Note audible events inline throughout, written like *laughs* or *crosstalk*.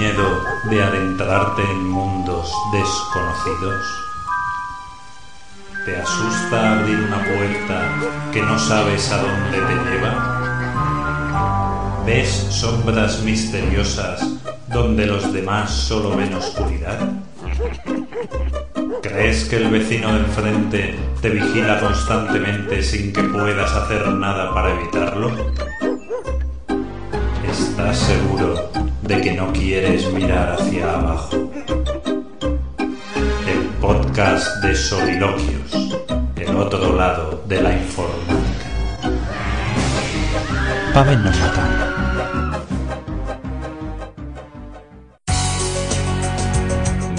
miedo de adentrarte en mundos desconocidos? ¿Te asusta abrir una puerta que no sabes a dónde te lleva? ¿Ves sombras misteriosas donde los demás solo ven oscuridad? ¿Crees que el vecino de enfrente te vigila constantemente sin que puedas hacer nada para evitarlo? ¿Estás seguro de que no quieres mirar hacia abajo? El podcast de Soliloquios, el otro lado de la informática. Pavel nos mata.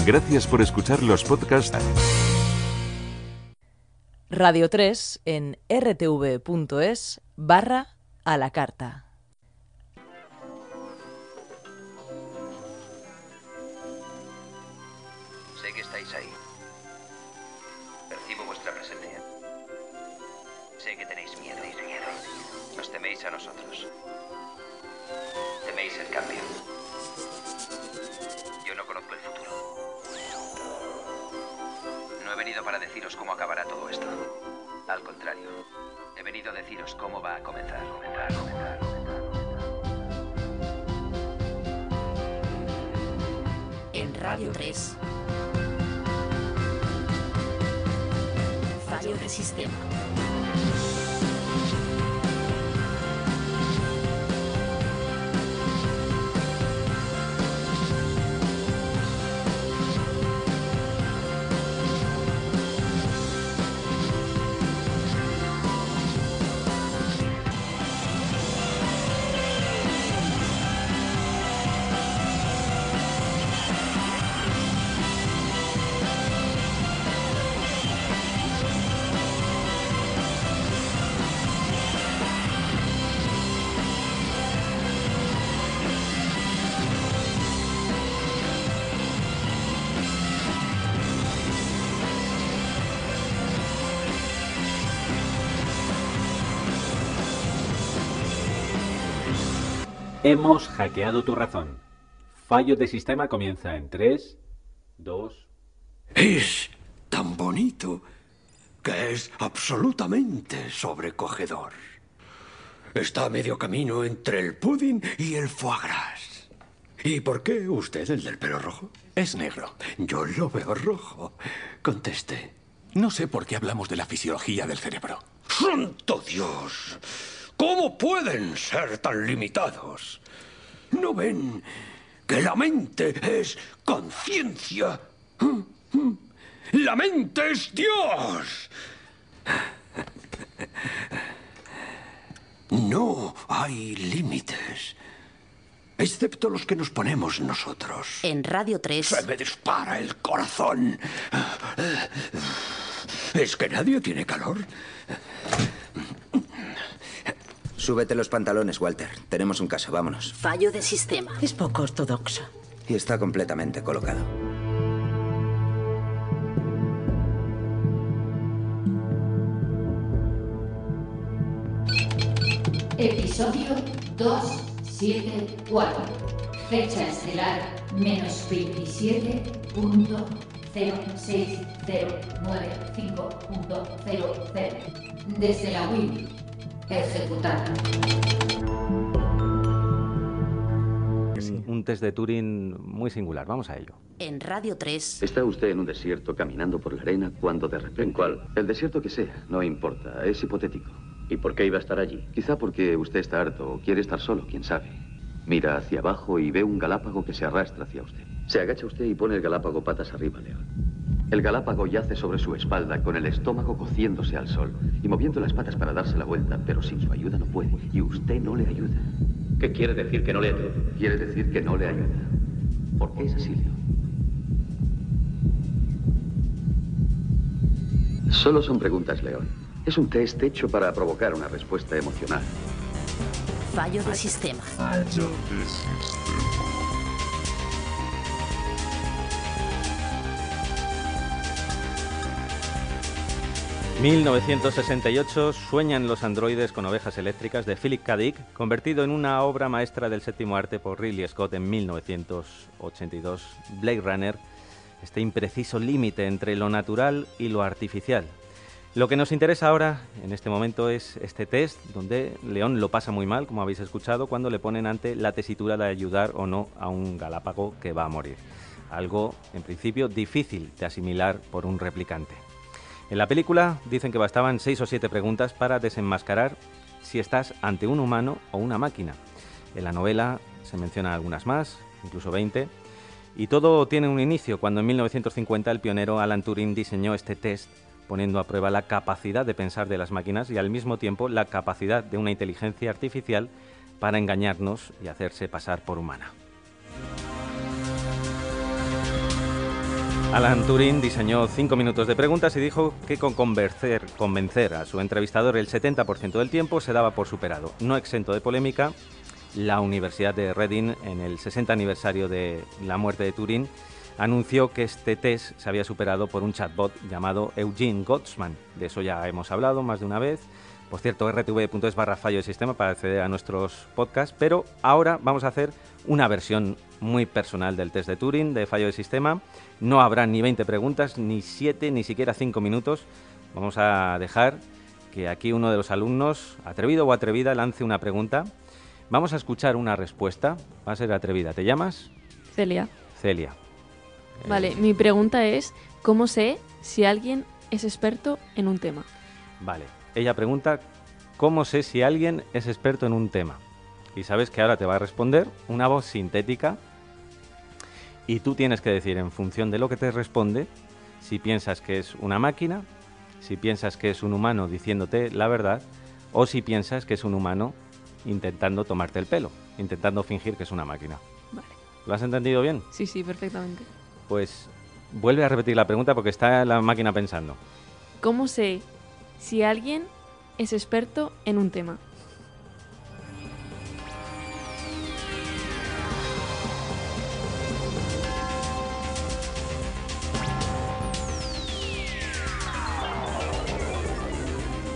Gracias por escuchar los podcasts. Radio 3 en rtv.es barra a la carta. Estáis ahí. Percibo vuestra presencia. Sé que tenéis miedo. Nos teméis a nosotros. Teméis el cambio. Yo no conozco el futuro. No he venido para deciros cómo acabará todo esto. Al contrario, he venido a deciros cómo va a comenzar. comenzar, comenzar, comenzar. En Radio 3. Fallo de sistema. Hemos hackeado tu razón. Fallo de sistema comienza en 3, 2... Es tan bonito que es absolutamente sobrecogedor. Está a medio camino entre el pudding y el foie gras. ¿Y por qué usted, el del pelo rojo? Es negro. Yo lo veo rojo. Conteste. No sé por qué hablamos de la fisiología del cerebro. ¡Santo Dios! ¿Cómo pueden ser tan limitados? ¿No ven que la mente es conciencia? ¡La mente es Dios! No hay límites, excepto los que nos ponemos nosotros. En Radio 3. Se me dispara el corazón. ¿Es que nadie tiene calor? Súbete los pantalones, Walter. Tenemos un caso, vámonos. Fallo de sistema. Es poco ortodoxo. Y está completamente colocado. Episodio 274. Fecha estelar menos 27.06095.00. Desde la Wii. Ejecutar. Un test de Turing muy singular. Vamos a ello. En Radio 3. Está usted en un desierto caminando por la arena cuando de repente... ¿En cuál? El desierto que sea, no importa, es hipotético. ¿Y por qué iba a estar allí? Quizá porque usted está harto o quiere estar solo, quién sabe. Mira hacia abajo y ve un galápago que se arrastra hacia usted. Se agacha usted y pone el galápago patas arriba, León. El galápago yace sobre su espalda con el estómago cociéndose al sol y moviendo las patas para darse la vuelta, pero sin su ayuda no puede. Y usted no le ayuda. ¿Qué quiere decir que no le ayuda? Quiere decir que no le ayuda. ¿Por qué es así, León? Solo son preguntas, León. Es un test hecho para provocar una respuesta emocional. Fallo de sistema. 1968 sueñan los androides con ovejas eléctricas de Philip K. Dick, convertido en una obra maestra del séptimo arte por Ridley Scott en 1982. Blade Runner, este impreciso límite entre lo natural y lo artificial. Lo que nos interesa ahora, en este momento, es este test donde León lo pasa muy mal, como habéis escuchado, cuando le ponen ante la tesitura de ayudar o no a un galápago que va a morir. Algo, en principio, difícil de asimilar por un replicante. En la película dicen que bastaban seis o siete preguntas para desenmascarar si estás ante un humano o una máquina. En la novela se mencionan algunas más, incluso 20. Y todo tiene un inicio cuando en 1950 el pionero Alan Turing diseñó este test poniendo a prueba la capacidad de pensar de las máquinas y al mismo tiempo la capacidad de una inteligencia artificial para engañarnos y hacerse pasar por humana. Alan Turing diseñó cinco minutos de preguntas y dijo que con convencer, convencer a su entrevistador el 70% del tiempo se daba por superado. No exento de polémica, la Universidad de Reading, en el 60 aniversario de la muerte de Turing, anunció que este test se había superado por un chatbot llamado Eugene Gottsman. De eso ya hemos hablado más de una vez. Por cierto, rtv.es barra fallo de sistema para acceder a nuestros podcasts, pero ahora vamos a hacer una versión muy personal del test de Turing, de fallo de sistema. No habrá ni 20 preguntas, ni 7, ni siquiera 5 minutos. Vamos a dejar que aquí uno de los alumnos, atrevido o atrevida, lance una pregunta. Vamos a escuchar una respuesta. Va a ser atrevida. ¿Te llamas? Celia. Celia. Vale, eh, mi pregunta es, ¿cómo sé si alguien es experto en un tema? Vale, ella pregunta, ¿cómo sé si alguien es experto en un tema? Y sabes que ahora te va a responder una voz sintética y tú tienes que decir en función de lo que te responde si piensas que es una máquina, si piensas que es un humano diciéndote la verdad o si piensas que es un humano intentando tomarte el pelo, intentando fingir que es una máquina. Vale. ¿Lo has entendido bien? Sí, sí, perfectamente. Pues vuelve a repetir la pregunta porque está la máquina pensando. ¿Cómo sé si alguien es experto en un tema?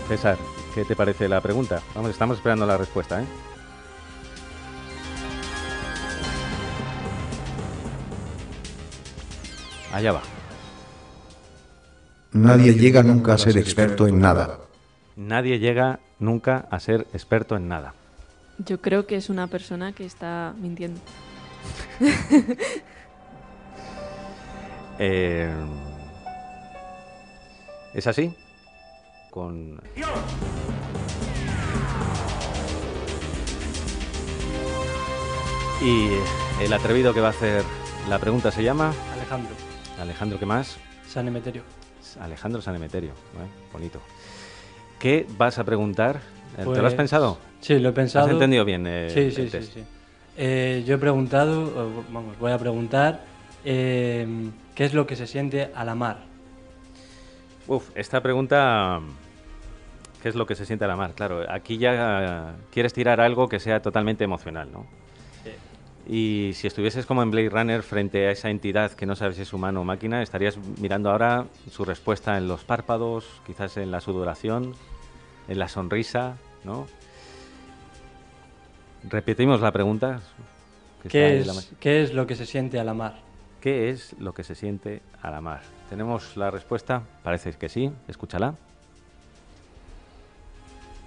César, ¿qué te parece la pregunta? Vamos, estamos esperando la respuesta, ¿eh? Allá va. Nadie llega nunca a ser experto en nada. Nadie llega nunca a ser experto en nada. Yo creo que es una persona que está mintiendo. *laughs* eh, ¿Es así? con... Y el atrevido que va a hacer la pregunta se llama... Alejandro. Alejandro, ¿qué más? San Emeterio. Alejandro San Emeterio, ¿eh? bonito. ¿Qué vas a preguntar? ¿Te lo has Pues, pensado? Sí, lo he pensado. ¿Has entendido bien eh, sí, sí, el sí, test? sí. Eh, yo he preguntado, vamos, voy a preguntar, ¿qué es lo que se siente al amar? Uf, esta pregunta, ¿qué es lo que se siente al amar? Claro, aquí ya quieres tirar algo que sea totalmente emocional, ¿no? Y si estuvieses como en Blade Runner frente a esa entidad que no sabes si es humano o máquina, estarías mirando ahora su respuesta en los párpados, quizás en la sudoración, en la sonrisa, ¿no? Repetimos la pregunta. que ¿Qué es, la ¿Qué es lo que se siente al amar? ¿Qué es lo que se siente al amar? Tenemos la respuesta, parece que sí, escúchala.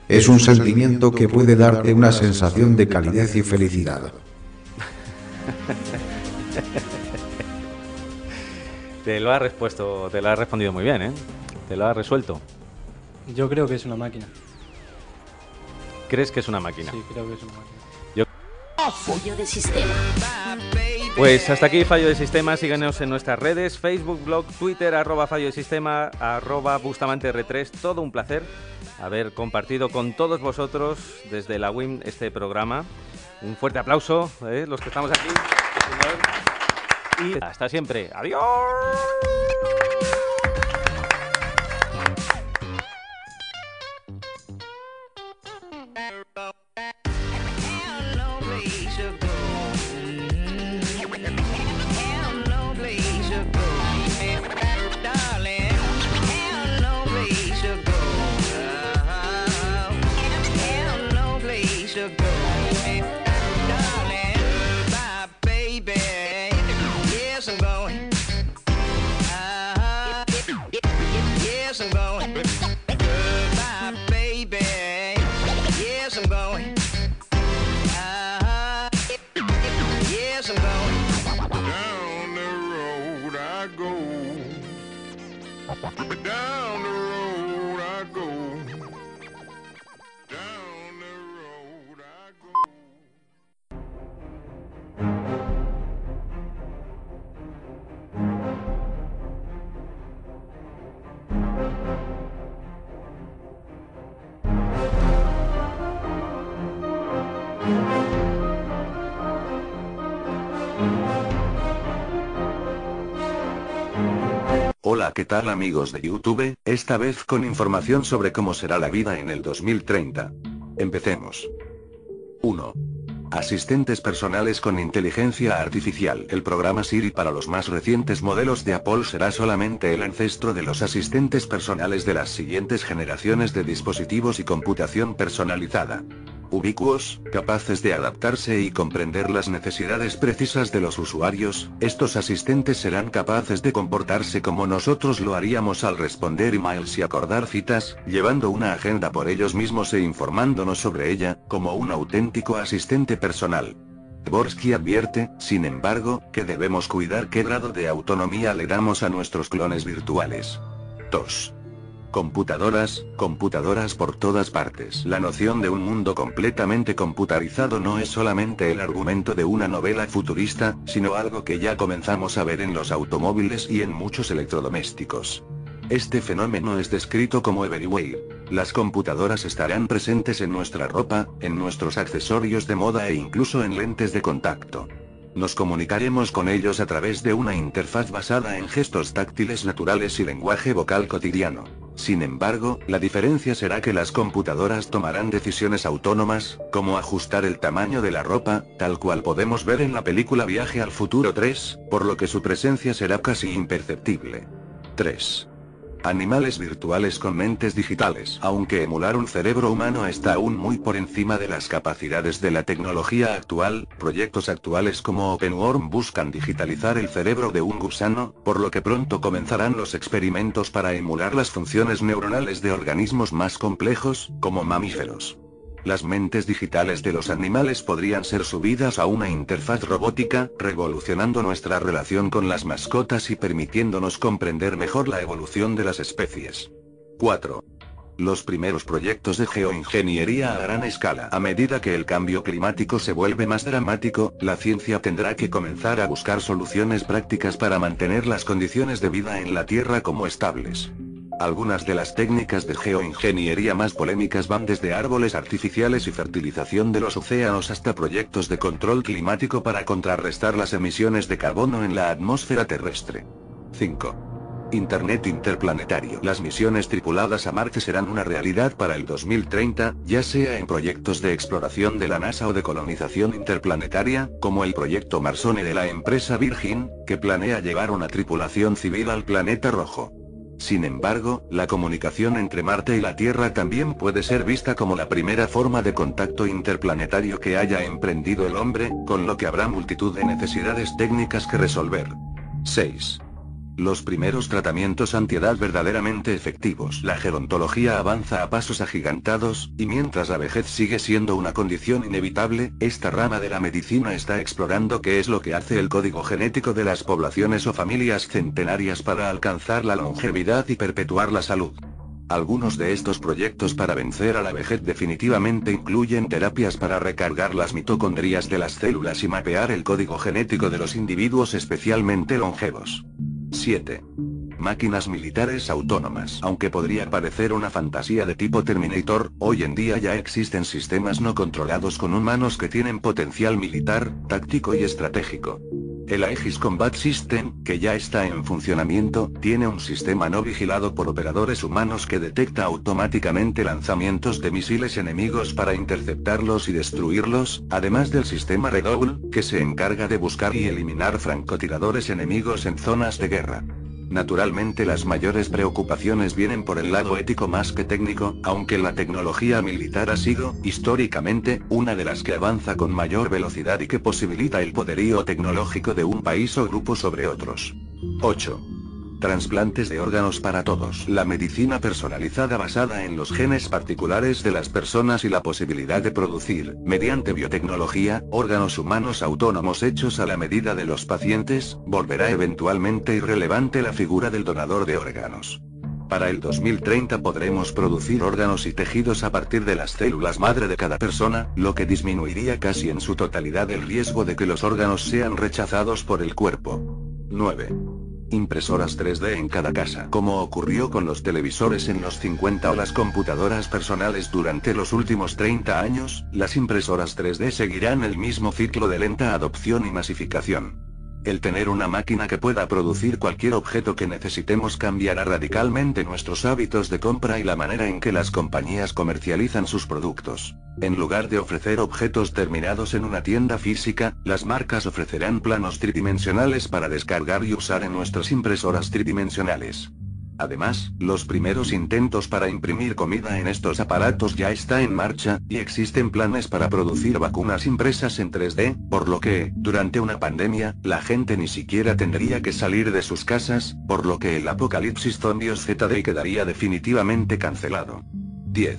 Es un sentimiento que puede darte una sensación de calidez y felicidad. *laughs* te lo ha respuesto, te lo ha respondido muy bien, ¿eh? Te lo ha resuelto. Yo creo que es una máquina. ¿Crees que es una máquina? Sí, creo que es una máquina. Yo- Fallo de sistema. Pues hasta aquí Fallo de Sistema, síganos en nuestras redes, Facebook, blog, Twitter, arroba Fallo de Sistema, arroba Bustamante R3, todo un placer haber compartido con todos vosotros desde la WIM este programa. Un fuerte aplauso, ¿eh? los que estamos aquí. Y hasta siempre. Adiós. Yes, I'm going. Goodbye, baby. Yes, I'm going. Uh-huh. Yes, I'm going. Down the road I go. Down the road. Hola, ¿qué tal amigos de YouTube? Esta vez con información sobre cómo será la vida en el 2030. Empecemos. 1. Asistentes personales con inteligencia artificial. El programa Siri para los más recientes modelos de Apple será solamente el ancestro de los asistentes personales de las siguientes generaciones de dispositivos y computación personalizada. Ubicuos, capaces de adaptarse y comprender las necesidades precisas de los usuarios, estos asistentes serán capaces de comportarse como nosotros lo haríamos al responder emails y acordar citas, llevando una agenda por ellos mismos e informándonos sobre ella, como un auténtico asistente personal. Borsky advierte, sin embargo, que debemos cuidar qué grado de autonomía le damos a nuestros clones virtuales. 2. Computadoras, computadoras por todas partes. La noción de un mundo completamente computarizado no es solamente el argumento de una novela futurista, sino algo que ya comenzamos a ver en los automóviles y en muchos electrodomésticos. Este fenómeno es descrito como everywhere. Las computadoras estarán presentes en nuestra ropa, en nuestros accesorios de moda e incluso en lentes de contacto. Nos comunicaremos con ellos a través de una interfaz basada en gestos táctiles naturales y lenguaje vocal cotidiano. Sin embargo, la diferencia será que las computadoras tomarán decisiones autónomas, como ajustar el tamaño de la ropa, tal cual podemos ver en la película Viaje al Futuro 3, por lo que su presencia será casi imperceptible. 3. Animales virtuales con mentes digitales. Aunque emular un cerebro humano está aún muy por encima de las capacidades de la tecnología actual, proyectos actuales como OpenWorm buscan digitalizar el cerebro de un gusano, por lo que pronto comenzarán los experimentos para emular las funciones neuronales de organismos más complejos, como mamíferos. Las mentes digitales de los animales podrían ser subidas a una interfaz robótica, revolucionando nuestra relación con las mascotas y permitiéndonos comprender mejor la evolución de las especies. 4. Los primeros proyectos de geoingeniería a gran escala. A medida que el cambio climático se vuelve más dramático, la ciencia tendrá que comenzar a buscar soluciones prácticas para mantener las condiciones de vida en la Tierra como estables. Algunas de las técnicas de geoingeniería más polémicas van desde árboles artificiales y fertilización de los océanos hasta proyectos de control climático para contrarrestar las emisiones de carbono en la atmósfera terrestre. 5. Internet interplanetario. Las misiones tripuladas a Marte serán una realidad para el 2030, ya sea en proyectos de exploración de la NASA o de colonización interplanetaria, como el proyecto Marsone de la empresa Virgin, que planea llevar una tripulación civil al planeta rojo. Sin embargo, la comunicación entre Marte y la Tierra también puede ser vista como la primera forma de contacto interplanetario que haya emprendido el hombre, con lo que habrá multitud de necesidades técnicas que resolver. 6. Los primeros tratamientos antiedad verdaderamente efectivos. La gerontología avanza a pasos agigantados, y mientras la vejez sigue siendo una condición inevitable, esta rama de la medicina está explorando qué es lo que hace el código genético de las poblaciones o familias centenarias para alcanzar la longevidad y perpetuar la salud. Algunos de estos proyectos para vencer a la vejez definitivamente incluyen terapias para recargar las mitocondrias de las células y mapear el código genético de los individuos especialmente longevos. 7. Máquinas militares autónomas. Aunque podría parecer una fantasía de tipo Terminator, hoy en día ya existen sistemas no controlados con humanos que tienen potencial militar, táctico y estratégico. El Aegis Combat System, que ya está en funcionamiento, tiene un sistema no vigilado por operadores humanos que detecta automáticamente lanzamientos de misiles enemigos para interceptarlos y destruirlos, además del sistema Redouble, que se encarga de buscar y eliminar francotiradores enemigos en zonas de guerra. Naturalmente las mayores preocupaciones vienen por el lado ético más que técnico, aunque la tecnología militar ha sido, históricamente, una de las que avanza con mayor velocidad y que posibilita el poderío tecnológico de un país o grupo sobre otros. 8. Transplantes de órganos para todos. La medicina personalizada basada en los genes particulares de las personas y la posibilidad de producir, mediante biotecnología, órganos humanos autónomos hechos a la medida de los pacientes, volverá eventualmente irrelevante la figura del donador de órganos. Para el 2030 podremos producir órganos y tejidos a partir de las células madre de cada persona, lo que disminuiría casi en su totalidad el riesgo de que los órganos sean rechazados por el cuerpo. 9. Impresoras 3D en cada casa. Como ocurrió con los televisores en los 50 o las computadoras personales durante los últimos 30 años, las impresoras 3D seguirán el mismo ciclo de lenta adopción y masificación. El tener una máquina que pueda producir cualquier objeto que necesitemos cambiará radicalmente nuestros hábitos de compra y la manera en que las compañías comercializan sus productos. En lugar de ofrecer objetos terminados en una tienda física, las marcas ofrecerán planos tridimensionales para descargar y usar en nuestras impresoras tridimensionales. Además, los primeros intentos para imprimir comida en estos aparatos ya está en marcha, y existen planes para producir vacunas impresas en 3D, por lo que, durante una pandemia, la gente ni siquiera tendría que salir de sus casas, por lo que el apocalipsis zombios ZD quedaría definitivamente cancelado. 10.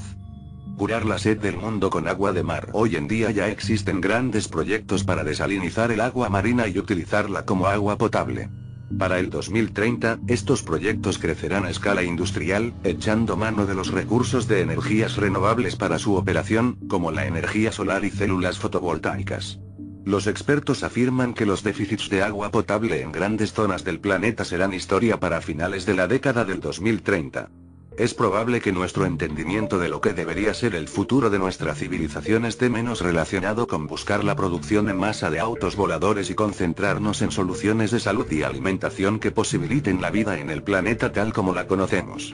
Curar la sed del mundo con agua de mar. Hoy en día ya existen grandes proyectos para desalinizar el agua marina y utilizarla como agua potable. Para el 2030, estos proyectos crecerán a escala industrial, echando mano de los recursos de energías renovables para su operación, como la energía solar y células fotovoltaicas. Los expertos afirman que los déficits de agua potable en grandes zonas del planeta serán historia para finales de la década del 2030. Es probable que nuestro entendimiento de lo que debería ser el futuro de nuestra civilización esté menos relacionado con buscar la producción en masa de autos voladores y concentrarnos en soluciones de salud y alimentación que posibiliten la vida en el planeta tal como la conocemos.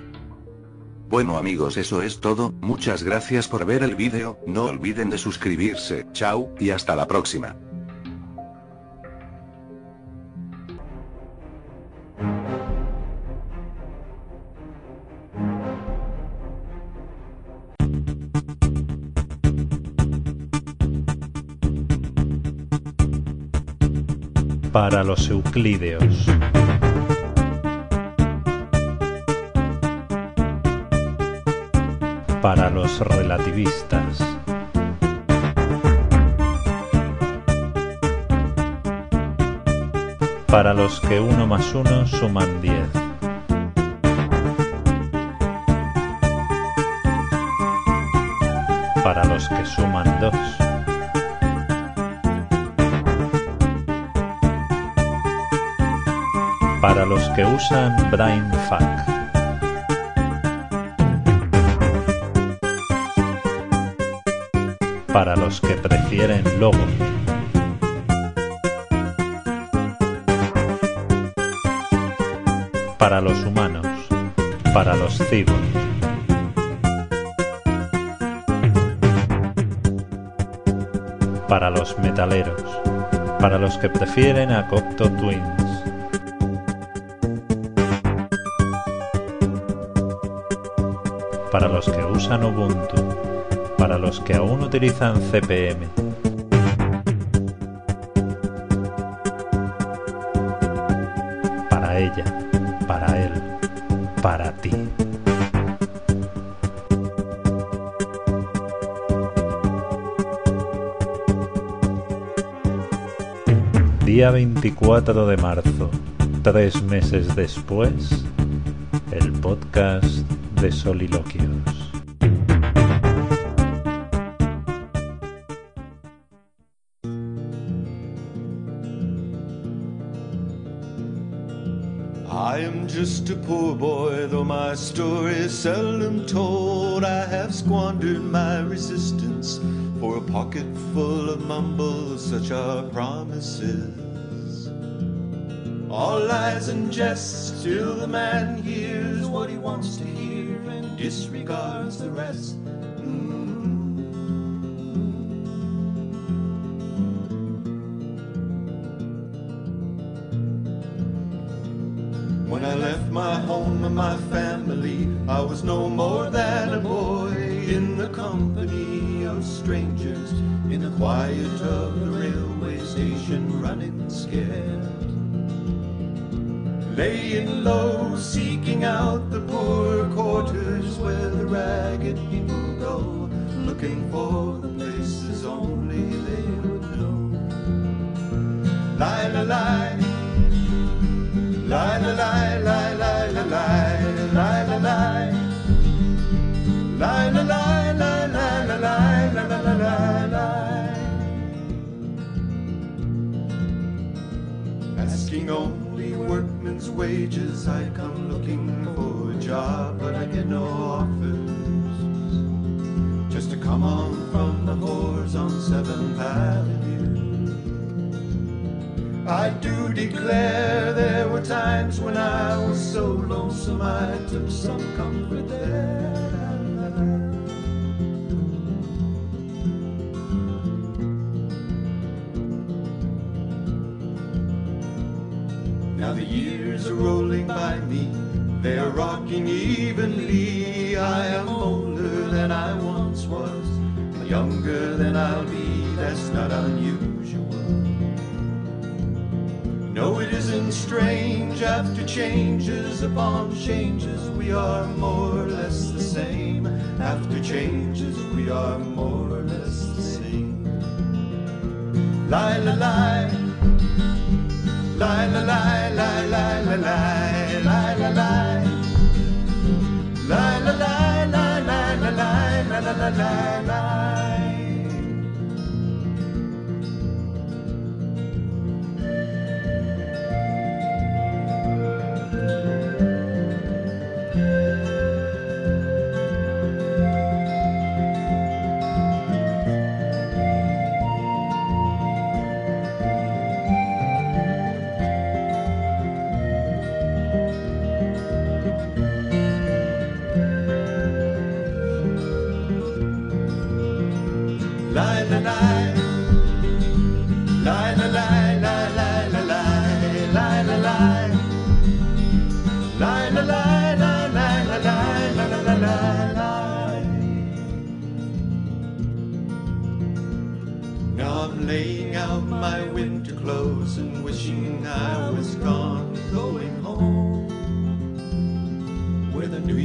Bueno amigos eso es todo, muchas gracias por ver el vídeo, no olviden de suscribirse, chao, y hasta la próxima. Para los euclídeos. Para los relativistas. Para los que uno más uno suman diez. Para los que suman dos. Para los que usan BrainFuck. Para los que prefieren logo. Para los humanos. Para los cibos. Para los metaleros. Para los que prefieren a Cocteau Twins. Los que usan Ubuntu, para los que aún utilizan CPM. Para ella, para él, para ti. Día 24 de marzo, tres meses después, el podcast de soliloquios. I am just a poor boy, though my story is seldom told. I have squandered my resistance for a pocket full of mumbles, such are promises. All lies and jests till the man hears what he wants to hear and disregards the rest. Was no more than a boy in the company of strangers, in the quiet of the railway station, running scared. laying low, seeking out the poor quarters where the ragged people go, looking for the places only they would know. Lie, lie. Lie, la, lie, wages, I come looking for a job, but I get no offers. Just to come on from the whores on 7th Avenue. I do declare there were times when I was so lonesome I took some comfort there. Evenly. I am older than I once was, younger than I'll be, that's not unusual. No, it isn't strange after changes upon changes, we are more or less the same. After changes, we are more or less the same. Lie, la, lie. Lie, la, lie, lie, lie, la, lie,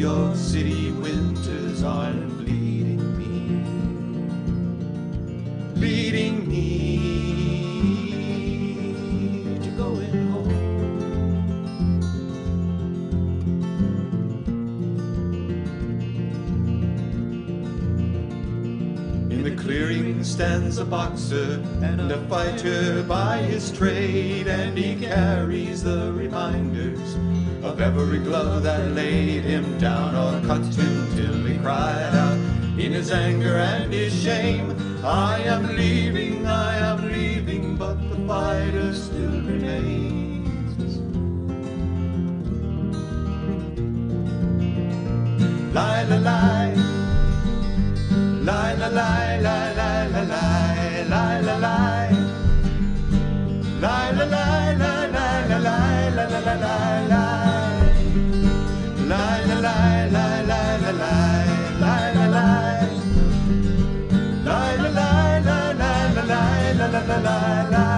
York City winters aren't bleeding me leading me to home. In the clearing stands a boxer and a fighter by his trade, and he carries the reminders of every glove that laid him down or cut him till he cried out in his anger and his shame. I am leaving, I am leaving, la, la, la,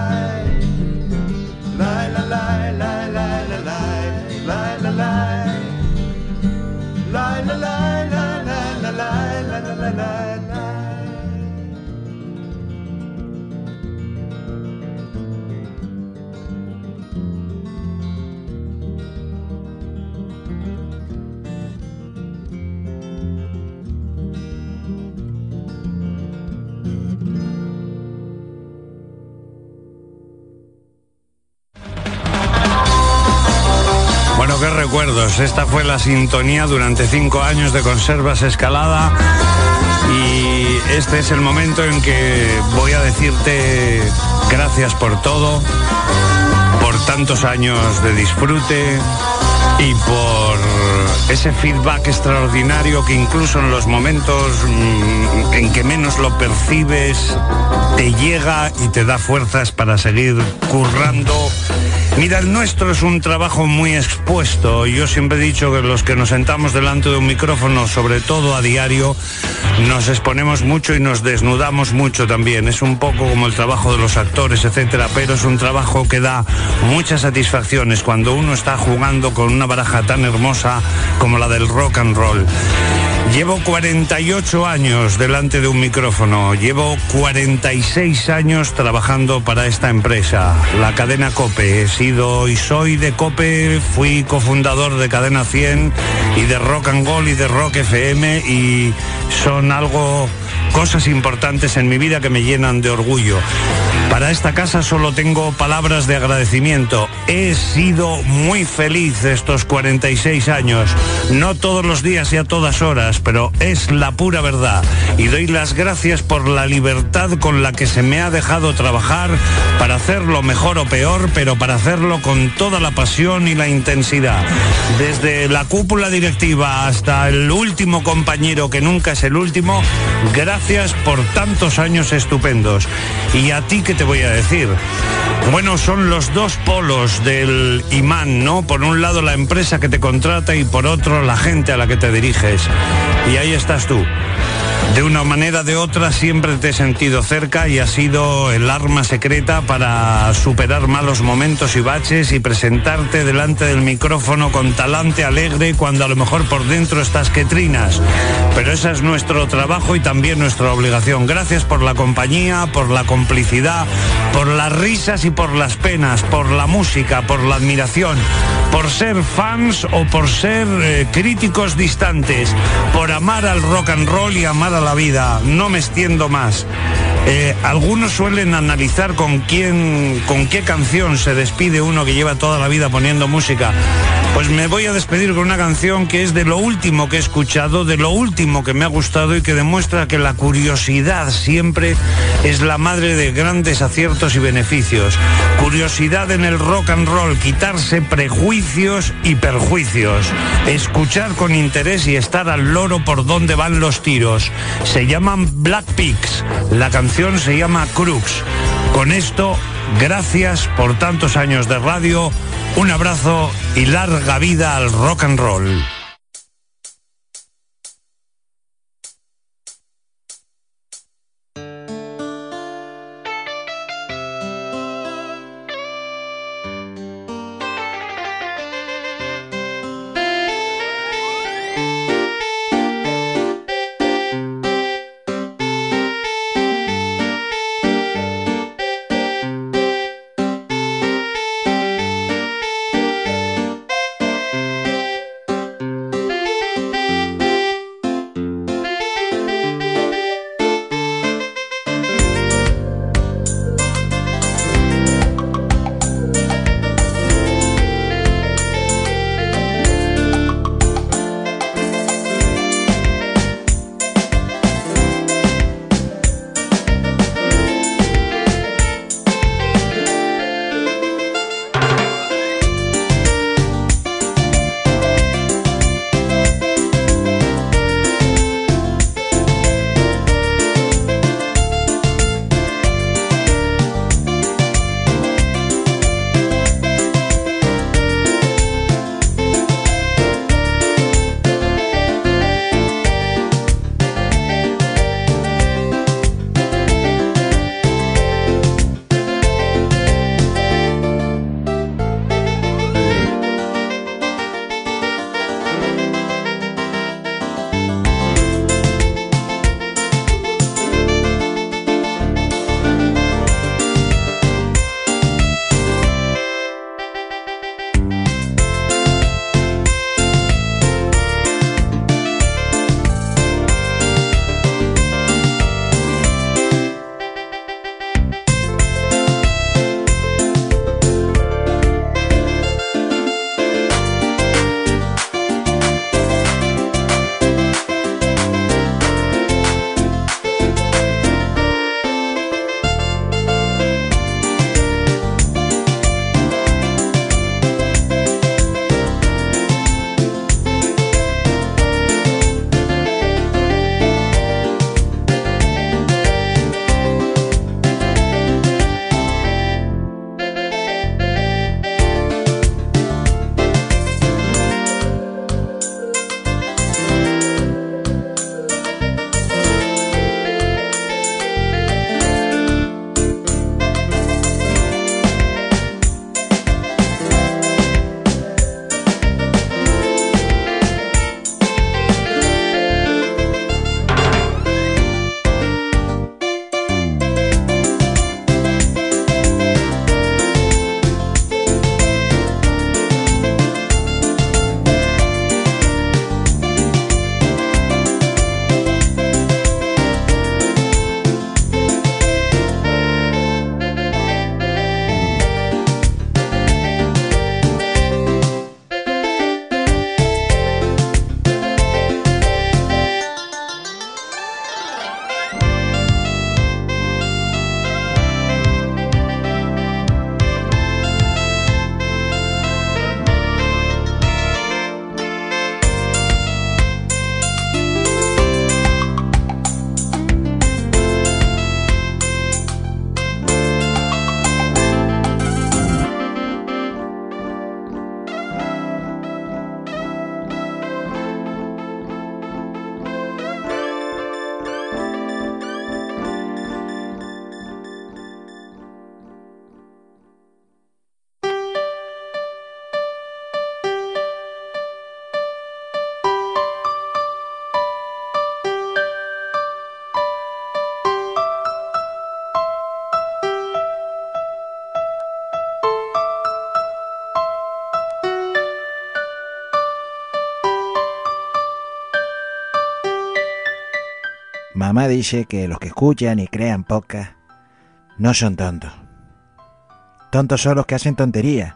Esta fue la sintonía durante cinco años de Conservas Escalada y este es el momento en que voy a decirte gracias por todo, por tantos años de disfrute y por ese feedback extraordinario que incluso en los momentos mm, en que menos lo percibes te llega y te da fuerzas para seguir currando Mira, el nuestro es un trabajo muy expuesto. Yo siempre he dicho que los que nos sentamos delante de un micrófono, sobre todo a diario, nos exponemos mucho y nos desnudamos mucho también. Es un poco como el trabajo de los actores, etcétera, pero es un trabajo que da muchas satisfacciones cuando uno está jugando con una baraja tan hermosa como la del rock and roll. Llevo 48 años delante de un micrófono, llevo 46 años trabajando para esta empresa, la cadena Cope. He sido y soy de Cope, fui cofundador de Cadena 100 y de Rock and Roll y de Rock FM y son algo, cosas importantes en mi vida que me llenan de orgullo. Para esta casa solo tengo palabras de agradecimiento. He sido muy feliz estos 46 años, no todos los días y a todas horas, pero es la pura verdad. Y doy las gracias por la libertad con la que se me ha dejado trabajar para hacerlo mejor o peor, pero para hacerlo con toda la pasión y la intensidad. Desde la cúpula directiva hasta el último compañero que nunca es el último, gracias por tantos años estupendos. Y a ti que te voy a decir? Bueno, son los dos polos del imán, ¿no? Por un lado la empresa que te contrata y por otro la gente a la que te diriges. Y ahí estás tú. De una manera o de otra siempre te he sentido cerca y ha sido el arma secreta para superar malos momentos y baches y presentarte delante del micrófono con talante alegre cuando a lo mejor por dentro estás que trinas. Pero ese es nuestro trabajo y también nuestra obligación. Gracias por la compañía, por la complicidad, por las risas y por las penas, por la música, por la admiración, por ser fans o por ser eh, críticos distantes, por amar al rock and roll y amar la vida. No me extiendo más. Eh, algunos suelen analizar con quién, con qué canción se despide uno que lleva toda la vida poniendo música. Pues me voy a despedir con una canción que es de lo último que he escuchado, de lo último que me ha gustado y que demuestra que la curiosidad siempre es la madre de grandes aciertos y beneficios. Curiosidad en el rock and roll, quitarse prejuicios y perjuicios, escuchar con interés y estar al loro por donde van los tiros. Se llaman Black Peaks. La canción se llama Crux. Con esto, gracias por tantos años de radio, un abrazo y larga vida al rock and roll. Mamá dice que los que escuchan y crean podcast no son tontos. Tontos son los que hacen tonterías,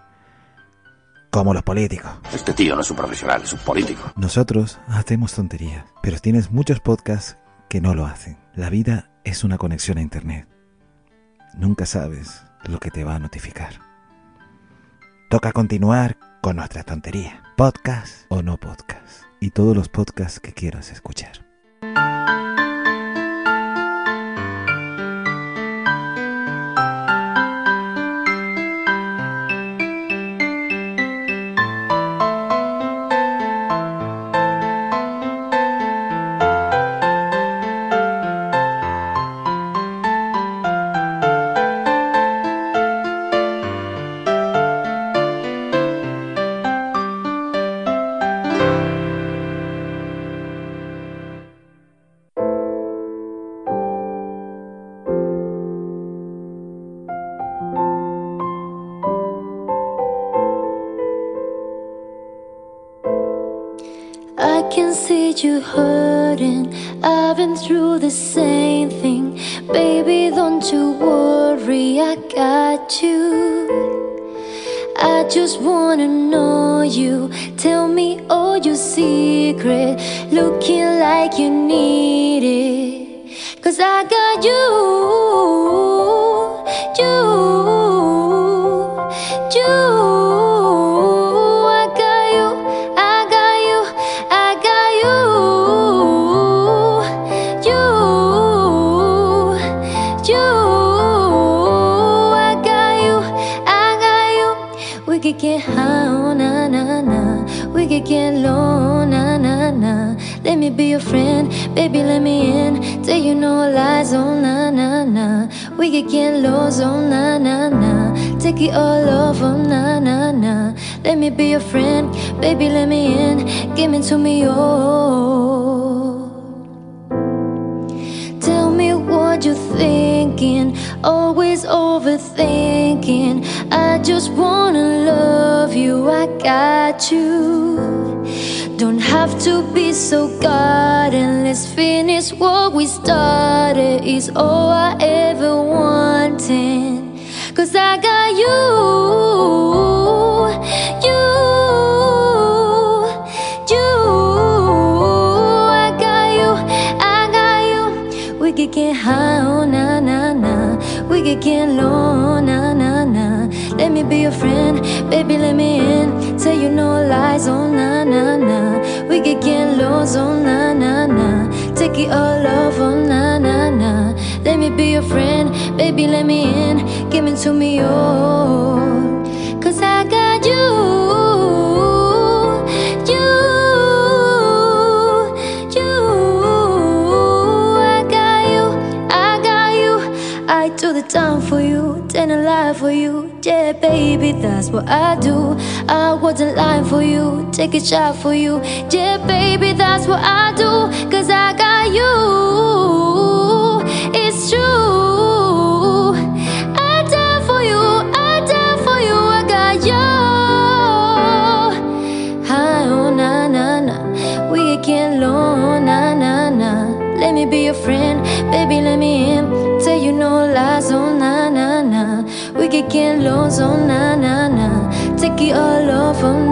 como los políticos. Este tío no es un profesional, es un político. Nosotros hacemos tonterías, pero tienes muchos podcasts que no lo hacen. La vida es una conexión a Internet. Nunca sabes lo que te va a notificar. Toca continuar con nuestra tontería. Podcast o no podcast. Y todos los podcasts que quieras escuchar. Can see you hurting. I've been through the same thing. Baby, don't you worry, I got you. I just wanna know you. Tell me all your secret. Looking like you need it. Cause I got you. You. Baby, let me in. Tell you no lies, oh na na na. We could get low, oh na na na. Take it all off, oh na na na. Let me be your friend, baby, let me in. Give it to me, oh. You're thinking, always overthinking. I just wanna love you, I got you. Don't have to be so guarded. Let's finish what we started. Is all I ever wanted. Cause I got you. You. All off, oh na na na. Let me be your friend, baby, let me in. Give it to me, oh. Cause I got you. You. You. I got you. I got you. I do the time for you, a lie for you. Yeah, baby, that's what I do. I wasn't lying for you, take a shot for you. Yeah, baby, that's what I do. Cause I got you. It's true. zones, oh na na. Na, take it all off, oh